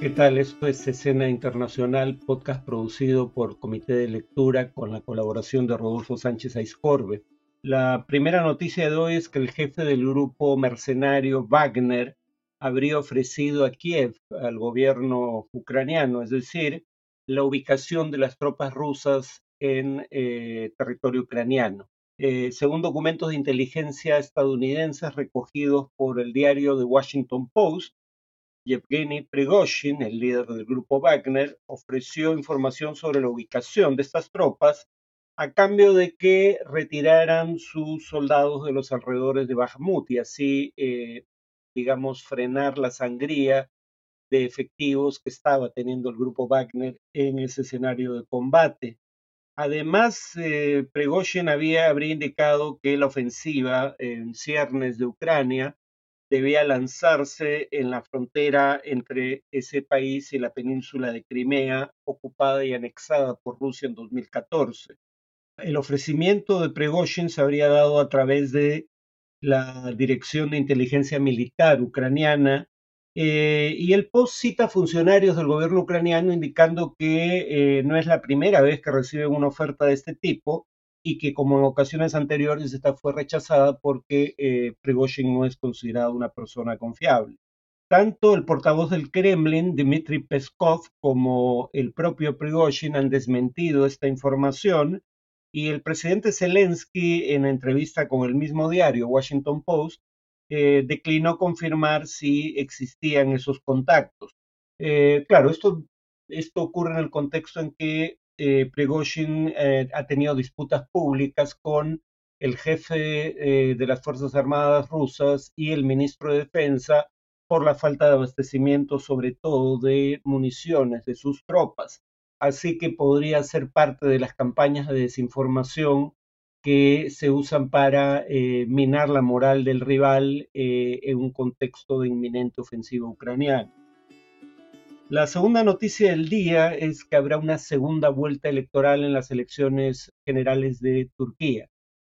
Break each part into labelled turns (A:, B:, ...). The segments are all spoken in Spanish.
A: ¿Qué tal? Esto es Escena Internacional, podcast producido por Comité de Lectura con la colaboración de Rodolfo Sánchez Aizcorbe. La primera noticia de hoy es que el jefe del grupo mercenario Wagner habría ofrecido a Kiev, al gobierno ucraniano, es decir, la ubicación de las tropas rusas en eh, territorio ucraniano. Eh, según documentos de inteligencia estadounidenses recogidos por el diario The Washington Post, Yevgeny Prigozhin, el líder del grupo Wagner, ofreció información sobre la ubicación de estas tropas a cambio de que retiraran sus soldados de los alrededores de Bakhmut y así, eh, digamos, frenar la sangría de efectivos que estaba teniendo el grupo Wagner en ese escenario de combate. Además, eh, Prigozhin había, habría indicado que la ofensiva en ciernes de Ucrania debía lanzarse en la frontera entre ese país y la península de Crimea, ocupada y anexada por Rusia en 2014. El ofrecimiento de Prigozhin se habría dado a través de la Dirección de Inteligencia Militar ucraniana eh, y el post cita funcionarios del gobierno ucraniano indicando que eh, no es la primera vez que reciben una oferta de este tipo y que como en ocasiones anteriores esta fue rechazada porque eh, Prigozhin no es considerado una persona confiable. Tanto el portavoz del Kremlin, Dmitry Peskov, como el propio Prigozhin han desmentido esta información y el presidente Zelensky, en entrevista con el mismo diario, Washington Post, eh, declinó confirmar si existían esos contactos. Eh, claro, esto, esto ocurre en el contexto en que eh, Prigozhin eh, ha tenido disputas públicas con el jefe eh, de las Fuerzas Armadas rusas y el ministro de Defensa por la falta de abastecimiento, sobre todo de municiones de sus tropas. Así que podría ser parte de las campañas de desinformación que se usan para minar la moral del rival en un contexto de inminente ofensiva ucraniana. La segunda noticia del día es que habrá una segunda vuelta electoral en las elecciones generales de Turquía.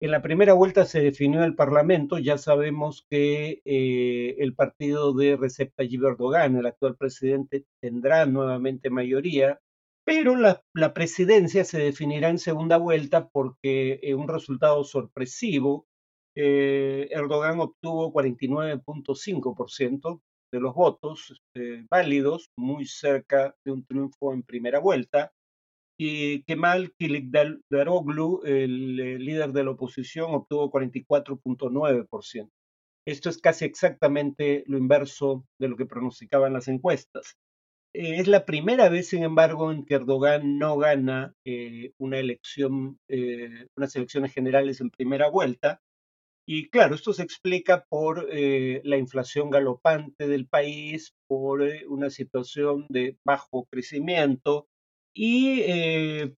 A: En la primera vuelta se definió el Parlamento, ya sabemos que eh, el partido de Recep Tayyip Erdogan, el actual presidente, tendrá nuevamente mayoría, pero la, presidencia se definirá en segunda vuelta porque en un resultado sorpresivo, eh, Erdogan obtuvo 49.5%, de los votos este, válidos, muy cerca de un triunfo en primera vuelta, y Kemal Kilicdaroglu, el, el líder de la oposición, obtuvo 44.9%. Esto es casi exactamente lo inverso de lo que pronosticaban las encuestas. Eh, es la primera vez, sin embargo, en que Erdogan no gana eh, una elección, eh, unas elecciones generales en primera vuelta, y claro, esto se explica por eh, la inflación galopante del país, por eh, una situación de bajo crecimiento y eh,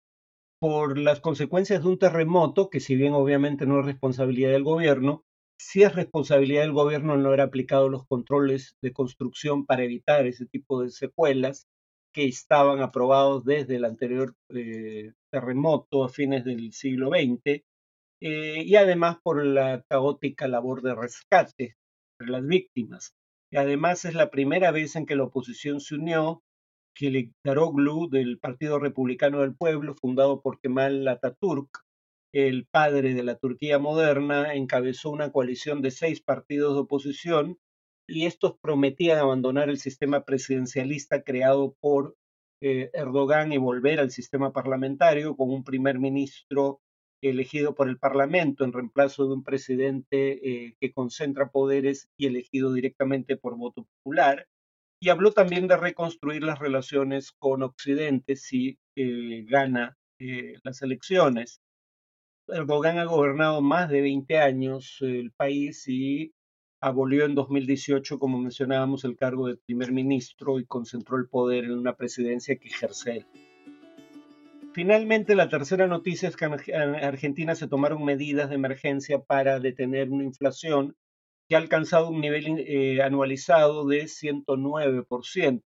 A: por las consecuencias de un terremoto, que si bien obviamente no es responsabilidad del gobierno, sí es responsabilidad del gobierno no haber aplicado los controles de construcción para evitar ese tipo de secuelas que estaban aprobados desde el anterior terremoto a fines del siglo XX eh, y además por la caótica labor de rescate de las víctimas. Y además es la primera vez en que la oposición se unió. Daroglu del Partido Republicano del Pueblo, fundado por Kemal Atatürk, el padre de la Turquía moderna, encabezó una coalición de seis partidos de oposición y estos prometían abandonar el sistema presidencialista creado por eh, Erdogan y volver al sistema parlamentario con un primer ministro elegido por el Parlamento en reemplazo de un presidente eh, que concentra poderes y elegido directamente por voto popular. Y habló también de reconstruir las relaciones con Occidente si eh, gana eh, las elecciones. Erdogan ha gobernado más de 20 años el país y abolió en 2018, como mencionábamos, el cargo de primer ministro y concentró el poder en una presidencia que ejerce él. Finalmente, la tercera noticia es que en Argentina se tomaron medidas de emergencia para detener una inflación que ha alcanzado un nivel eh, anualizado de 109%,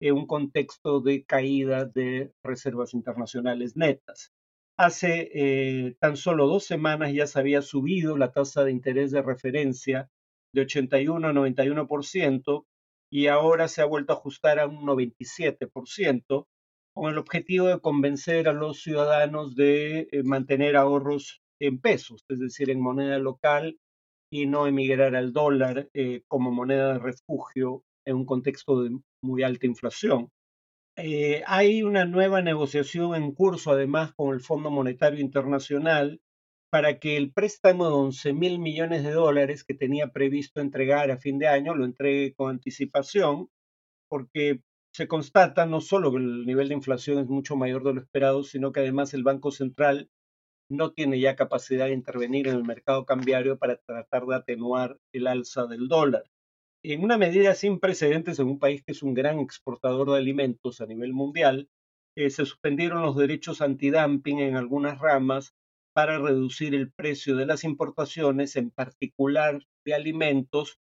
A: en un contexto de caída de reservas internacionales netas. Hace eh, tan solo dos semanas ya se había subido la tasa de interés de referencia de 81 a 91%, y ahora se ha vuelto a ajustar a un 97%, con el objetivo de convencer a los ciudadanos de eh, mantener ahorros en pesos, es decir, en moneda local y no emigrar al dólar eh, como moneda de refugio en un contexto de muy alta inflación. Eh, hay una nueva negociación en curso, además, con el Fondo Monetario Internacional para que el préstamo de 11 mil millones de dólares que tenía previsto entregar a fin de año lo entregue con anticipación, porque se constata no solo que el nivel de inflación es mucho mayor de lo esperado, sino que además el Banco Central no tiene ya capacidad de intervenir en el mercado cambiario para tratar de atenuar el alza del dólar. En una medida sin precedentes en un país que es un gran exportador de alimentos a nivel mundial, eh, se suspendieron los derechos antidumping en algunas ramas para reducir el precio de las importaciones, en particular de alimentos,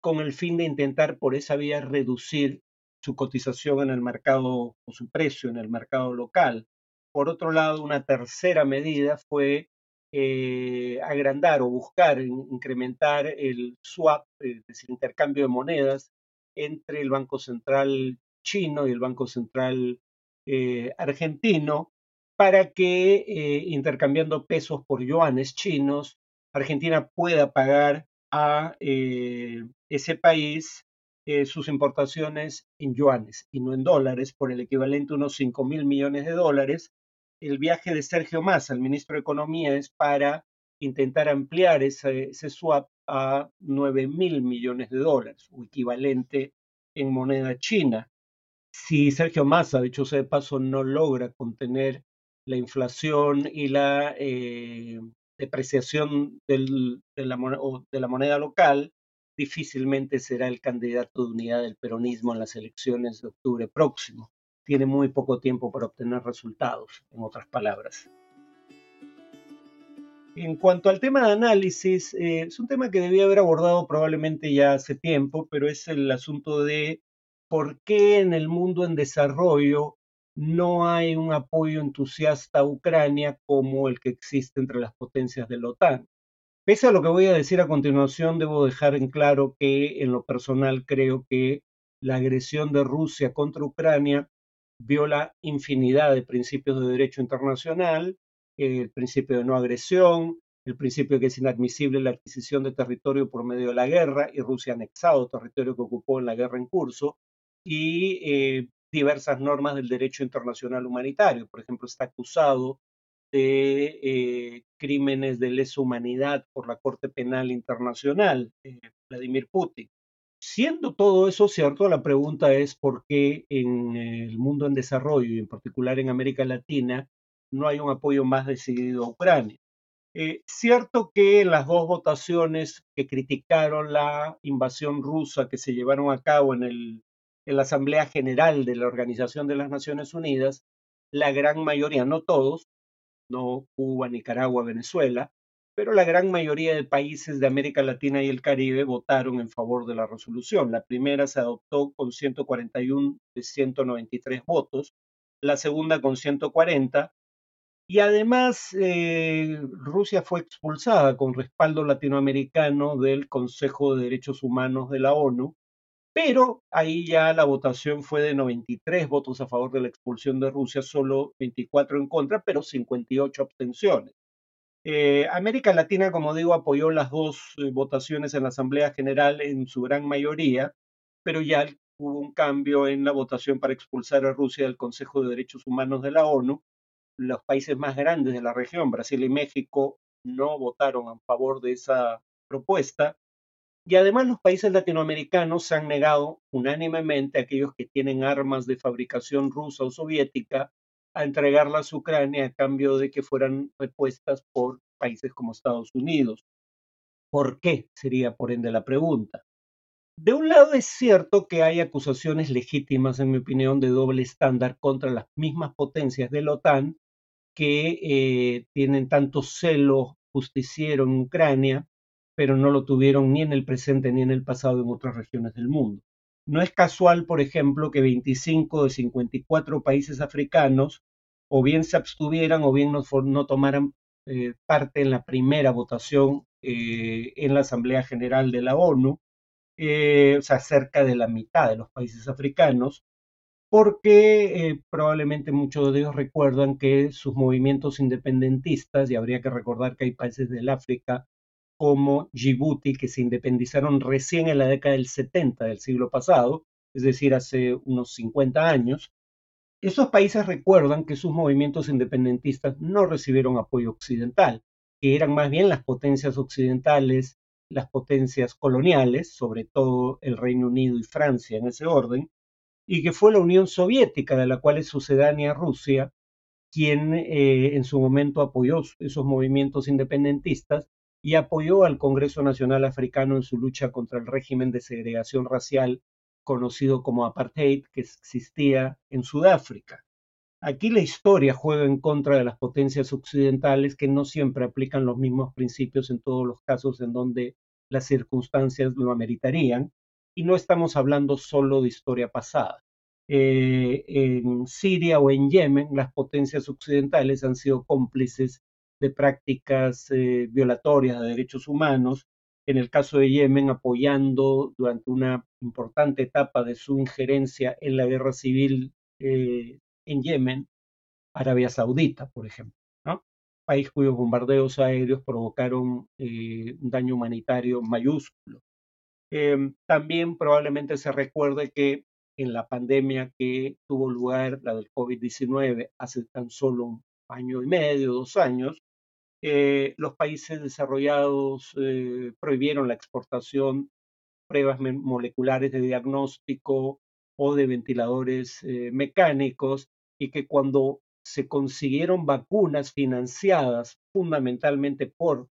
A: con el fin de intentar por esa vía reducir su cotización en el mercado o su precio en el mercado local. Por otro lado, una tercera medida fue eh, agrandar o buscar incrementar el swap, es decir, intercambio de monedas entre el Banco Central chino y el Banco Central eh, argentino para que eh, intercambiando pesos por yuanes chinos, Argentina pueda pagar a ese país sus importaciones en yuanes y no en dólares por el equivalente a unos 5 mil millones de dólares el viaje de Sergio Massa, el ministro de Economía, es para intentar ampliar ese, swap a 9 mil millones de dólares, o equivalente en moneda china. Si Sergio Massa, dicho sea de paso, no logra contener la inflación y la eh, depreciación de, la de la moneda local, difícilmente será el candidato de unidad del peronismo en las elecciones de octubre próximo tiene muy poco tiempo para obtener resultados, en otras palabras. En cuanto al tema de análisis, eh, es un tema que debía haber abordado probablemente ya hace tiempo, pero es el asunto de por qué en el mundo en desarrollo no hay un apoyo entusiasta a Ucrania como el que existe entre las potencias de la OTAN. Pese a lo que voy a decir a continuación, debo dejar en claro que en lo personal creo que la agresión de Rusia contra Ucrania viola infinidad de principios de derecho internacional, el principio de no agresión, el principio que es inadmisible la adquisición de territorio por medio de la guerra y Rusia anexado territorio que ocupó en la guerra en curso y eh, diversas normas del derecho internacional humanitario. Por ejemplo, está acusado de eh, crímenes de lesa humanidad por la Corte Penal Internacional, eh, Vladimir Putin. Siendo todo eso cierto, la pregunta es por qué en el mundo en desarrollo y en particular en América Latina no hay un apoyo más decidido a Ucrania. Eh, cierto que las dos votaciones que criticaron la invasión rusa que se llevaron a cabo en, el, en la Asamblea General de la Organización de las Naciones Unidas, la gran mayoría, no todos, no Cuba, Nicaragua, Venezuela, pero la gran mayoría de países de América Latina y el Caribe votaron en favor de la resolución. La primera se adoptó con 141 de 193 votos, la segunda con 140, y además eh, Rusia fue expulsada con respaldo latinoamericano del Consejo de Derechos Humanos de la ONU, pero ahí ya la votación fue de 93 votos a favor de la expulsión de Rusia, solo 24 en contra, pero 58 abstenciones. Eh, América Latina, como digo, apoyó las dos eh, votaciones en la Asamblea General en su gran mayoría, pero ya hubo un cambio en la votación para expulsar a Rusia del Consejo de Derechos Humanos de la ONU. Los países más grandes de la región, Brasil y México, no votaron a favor de esa propuesta. Y además los países latinoamericanos se han negado unánimemente, aquellos que tienen armas de fabricación rusa o soviética, a entregarlas a Ucrania a cambio de que fueran repuestas por países como Estados Unidos. ¿Por qué? Sería por ende la pregunta. De un lado es cierto que hay acusaciones legítimas, en mi opinión, de doble estándar contra las mismas potencias de la OTAN que eh, tienen tanto celo justiciero en Ucrania, pero no lo tuvieron ni en el presente ni en el pasado en otras regiones del mundo. No es casual, por ejemplo, que 25 de 54 países africanos o bien se abstuvieran o bien no, tomaran eh, parte en la primera votación eh, en la Asamblea General de la ONU. eh, o sea, cerca de la mitad de los países africanos, porque eh, probablemente muchos de ellos recuerdan que sus movimientos independentistas, y habría que recordar que hay países del África como Djibouti que se independizaron recién en la década del 70 del siglo pasado, es decir, hace unos 50 años, esos países recuerdan que sus movimientos independentistas no recibieron apoyo occidental, que eran más bien las potencias occidentales, las potencias coloniales, sobre todo el Reino Unido y Francia en ese orden, y que fue la Unión Soviética, de la cual es sucedánea Rusia, quien eh, en su momento apoyó esos movimientos independentistas y apoyó al Congreso Nacional Africano en su lucha contra el régimen de segregación racial conocido como apartheid que existía en Sudáfrica. Aquí la historia juega en contra de las potencias occidentales que no siempre aplican los mismos principios en todos los casos en donde las circunstancias lo ameritarían y no estamos hablando solo de historia pasada. Eh, en Siria o en Yemen, las potencias occidentales han sido cómplices de prácticas eh, violatorias de derechos humanos, en el caso de Yemen apoyando durante una importante etapa de su injerencia en la guerra civil eh, en Yemen, Arabia Saudita, por ejemplo, ¿no? país cuyos bombardeos aéreos provocaron eh, un daño humanitario mayúsculo. Em, también probablemente se recuerde que en la pandemia que tuvo lugar, la del COVID-19, hace tan solo un año y medio, dos años, eh, los países desarrollados eh, prohibieron la exportación pruebas moleculares de diagnóstico o de ventiladores eh, mecánicos y que cuando se consiguieron vacunas financiadas fundamentalmente por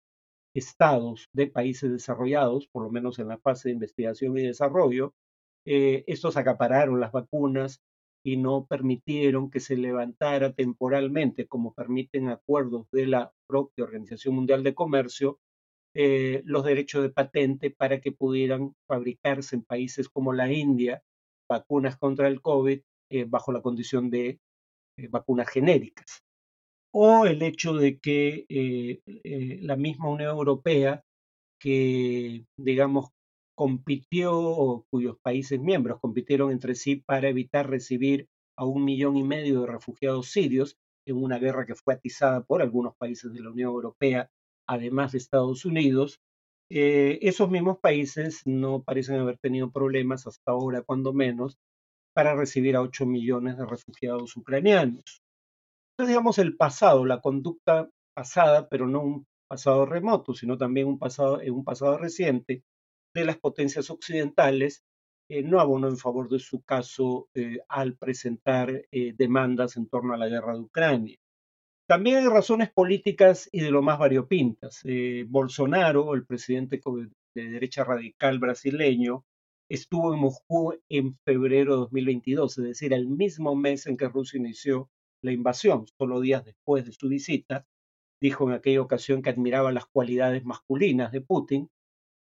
A: estados de países desarrollados, por lo menos en la fase de investigación y desarrollo, estos acapararon las vacunas y no permitieron que se levantara temporalmente, como permiten acuerdos de la propia Organización Mundial de Comercio, eh, los derechos de patente para que pudieran fabricarse en países como la India vacunas contra el COVID eh, bajo la condición de eh, vacunas genéricas. O el hecho de que la misma Unión Europea, que digamos compitió, o cuyos países miembros compitieron entre sí para evitar recibir a un millón y medio de refugiados sirios en una guerra que fue atizada por algunos países de la Unión Europea, además de Estados Unidos. Eh, esos mismos países no parecen haber tenido problemas hasta ahora, cuando menos, para recibir a 8 millones de refugiados ucranianos. Entonces, digamos, el pasado, la conducta pasada, pero no un pasado remoto, sino también un pasado, un pasado reciente, de las potencias occidentales eh, no abonó en favor de su caso eh, al presentar eh, demandas en torno a la guerra de Ucrania. También hay razones políticas y de lo más variopintas. Bolsonaro, el presidente de derecha radical brasileño, estuvo en Moscú en febrero de 2022, es decir, el mismo mes en que Rusia inició la invasión, solo días después de su visita. Dijo en aquella ocasión que admiraba las cualidades masculinas de Putin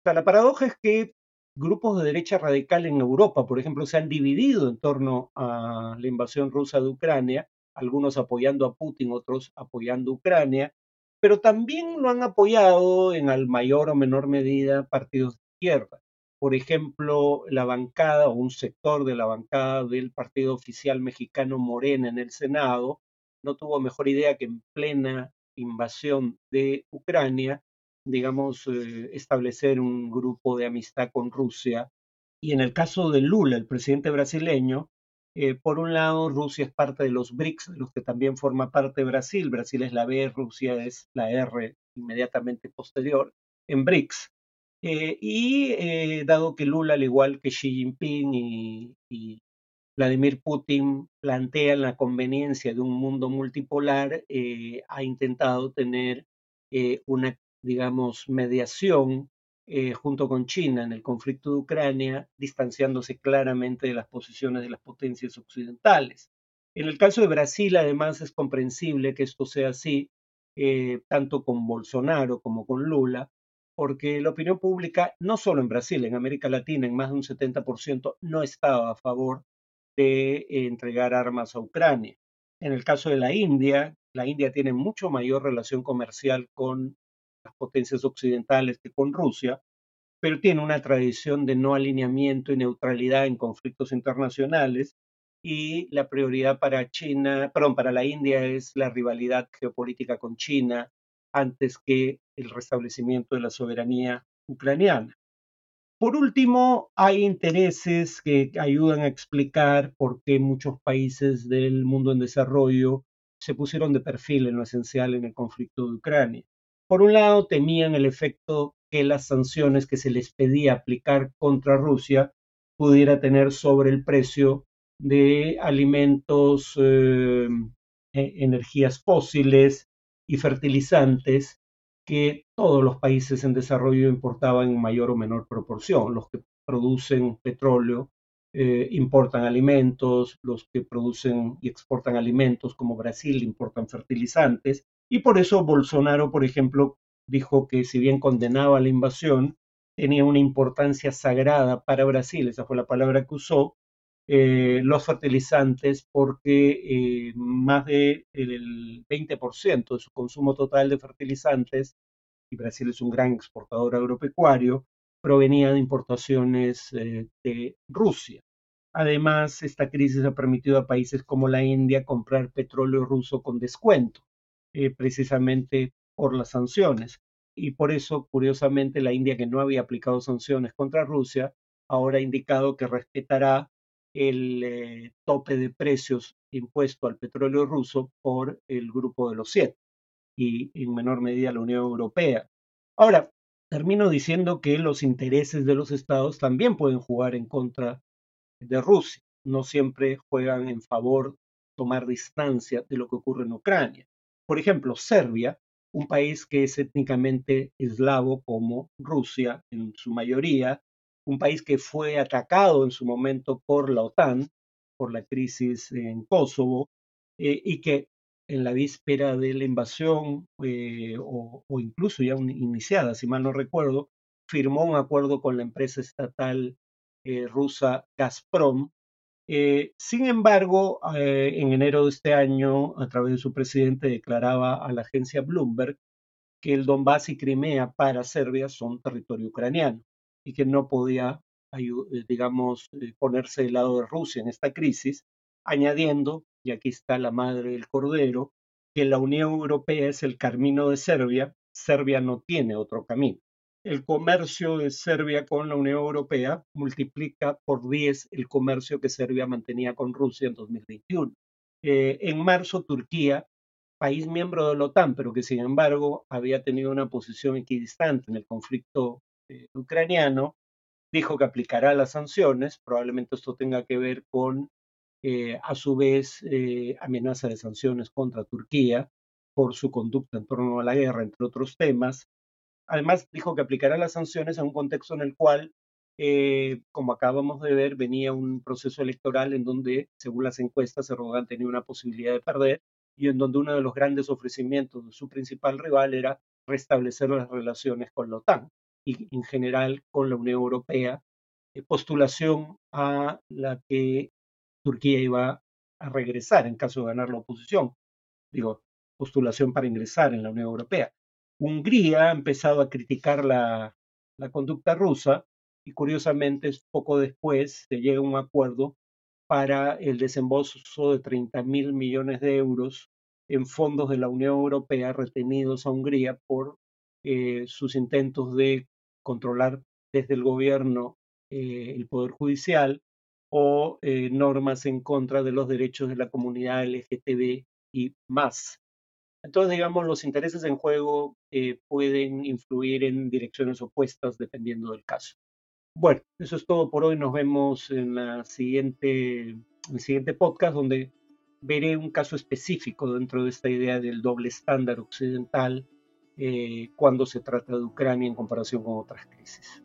A: sea, la paradoja es que grupos de derecha radical en Europa, por ejemplo, se han dividido en torno a la invasión rusa de Ucrania, algunos apoyando a Putin, otros apoyando a Ucrania, pero también lo han apoyado en al mayor o menor medida partidos de izquierda. Por ejemplo, la bancada o un sector de la bancada del partido oficial mexicano Morena en el Senado no tuvo mejor idea que en plena invasión de Ucrania digamos, eh, establecer un grupo de amistad con Rusia. Y en el caso de Lula, el presidente brasileño, eh, por un lado, Rusia es parte de los BRICS, de los que también forma parte Brasil. Brasil es la B, Rusia es la R inmediatamente posterior en BRICS. Eh, y dado que Lula, al igual que Xi Jinping y, y Vladimir Putin, plantean la conveniencia de un mundo multipolar, ha intentado tener una digamos, mediación eh, junto con China en el conflicto de Ucrania, distanciándose claramente de las posiciones de las potencias occidentales. En el caso de Brasil, además, es comprensible que esto sea así, eh, tanto con Bolsonaro como con Lula, porque la opinión pública, no solo en Brasil, en América Latina, en más de un 70%, no estaba a favor de entregar armas a Ucrania. En el caso de la India, la India tiene mucho mayor relación comercial con las potencias occidentales que con Rusia, pero tiene una tradición de no alineamiento y neutralidad en conflictos internacionales y la prioridad para China, perdón, para la India es la rivalidad geopolítica con China antes que el restablecimiento de la soberanía ucraniana. Por último, hay intereses que ayudan a explicar por qué muchos países del mundo en desarrollo se pusieron de perfil en lo esencial en el conflicto de Ucrania. Por un lado, temían el efecto que las sanciones que se les pedía aplicar contra Rusia pudiera tener sobre el precio de alimentos, eh, e-, energías fósiles y fertilizantes que todos los países en desarrollo importaban en mayor o menor proporción. Los que producen petróleo eh, importan alimentos, los que producen y exportan alimentos como Brasil importan fertilizantes. Y por eso Bolsonaro, por ejemplo, dijo que si bien condenaba la invasión, tenía una importancia sagrada para Brasil, esa fue la palabra que usó, eh, los fertilizantes porque eh, más del 20% de su consumo total de fertilizantes, y Brasil es un gran exportador agropecuario, provenía de importaciones eh, de Rusia. Además, esta crisis ha permitido a países como la India comprar petróleo ruso con descuento, precisamente por las sanciones. Y por eso, curiosamente, la India, que no había aplicado sanciones contra Rusia, ahora ha indicado que respetará el eh, tope de precios impuesto al petróleo ruso por el grupo de los siete y en menor medida la Unión Europea. Ahora, termino diciendo que los intereses de los estados también pueden jugar en contra de Rusia. No siempre juegan en favor tomar distancia de lo que ocurre en Ucrania. Por ejemplo, Serbia, un país que es étnicamente eslavo como Rusia en su mayoría, un país que fue atacado en su momento por la OTAN, por la crisis en Kosovo, eh, y que en la víspera de la invasión, eh, o, incluso ya iniciada, si mal no recuerdo, firmó un acuerdo con la empresa estatal eh, rusa Gazprom. Sin embargo, en enero de este año, a través de su presidente, declaraba a la agencia Bloomberg que el Donbass y Crimea para Serbia son territorio ucraniano y que no podía, eh, digamos, eh, ponerse del lado de Rusia en esta crisis, añadiendo, y aquí está la madre del cordero, que la Unión Europea es el camino de Serbia, Serbia no tiene otro camino. El comercio de Serbia con la Unión Europea multiplica por 10 el comercio que Serbia mantenía con Rusia en 2021. Eh, en marzo, Turquía, país miembro de la OTAN, pero que sin embargo había tenido una posición equidistante en el conflicto eh, ucraniano, dijo que aplicará las sanciones. Probablemente esto tenga que ver con, eh, a su vez, amenaza de sanciones contra Turquía por su conducta en torno a la guerra, entre otros temas. Además, dijo que aplicará las sanciones en un contexto en el cual, como acabamos de ver, venía un proceso electoral en donde, según las encuestas, Erdogan tenía una posibilidad de perder y en donde uno de los grandes ofrecimientos de su principal rival era restablecer las relaciones con la OTAN y en general con la Unión Europea, eh, postulación a la que Turquía iba a regresar en caso de ganar la oposición. Digo, postulación para ingresar en la Unión Europea. Hungría ha empezado a criticar la, la conducta rusa y curiosamente poco después se llega a un acuerdo para el desembolso de 30 mil millones de euros en fondos de la Unión Europea retenidos a Hungría por eh, sus intentos de controlar desde el gobierno eh, el Poder Judicial o eh, normas en contra de los derechos de la comunidad LGTB y más. Entonces, digamos, los intereses en juego eh, pueden influir en direcciones opuestas dependiendo del caso. Bueno, eso es todo por hoy. Nos vemos en, siguiente, en el siguiente podcast donde veré un caso específico dentro de esta idea del doble estándar occidental eh, cuando se trata de Ucrania en comparación con otras crisis.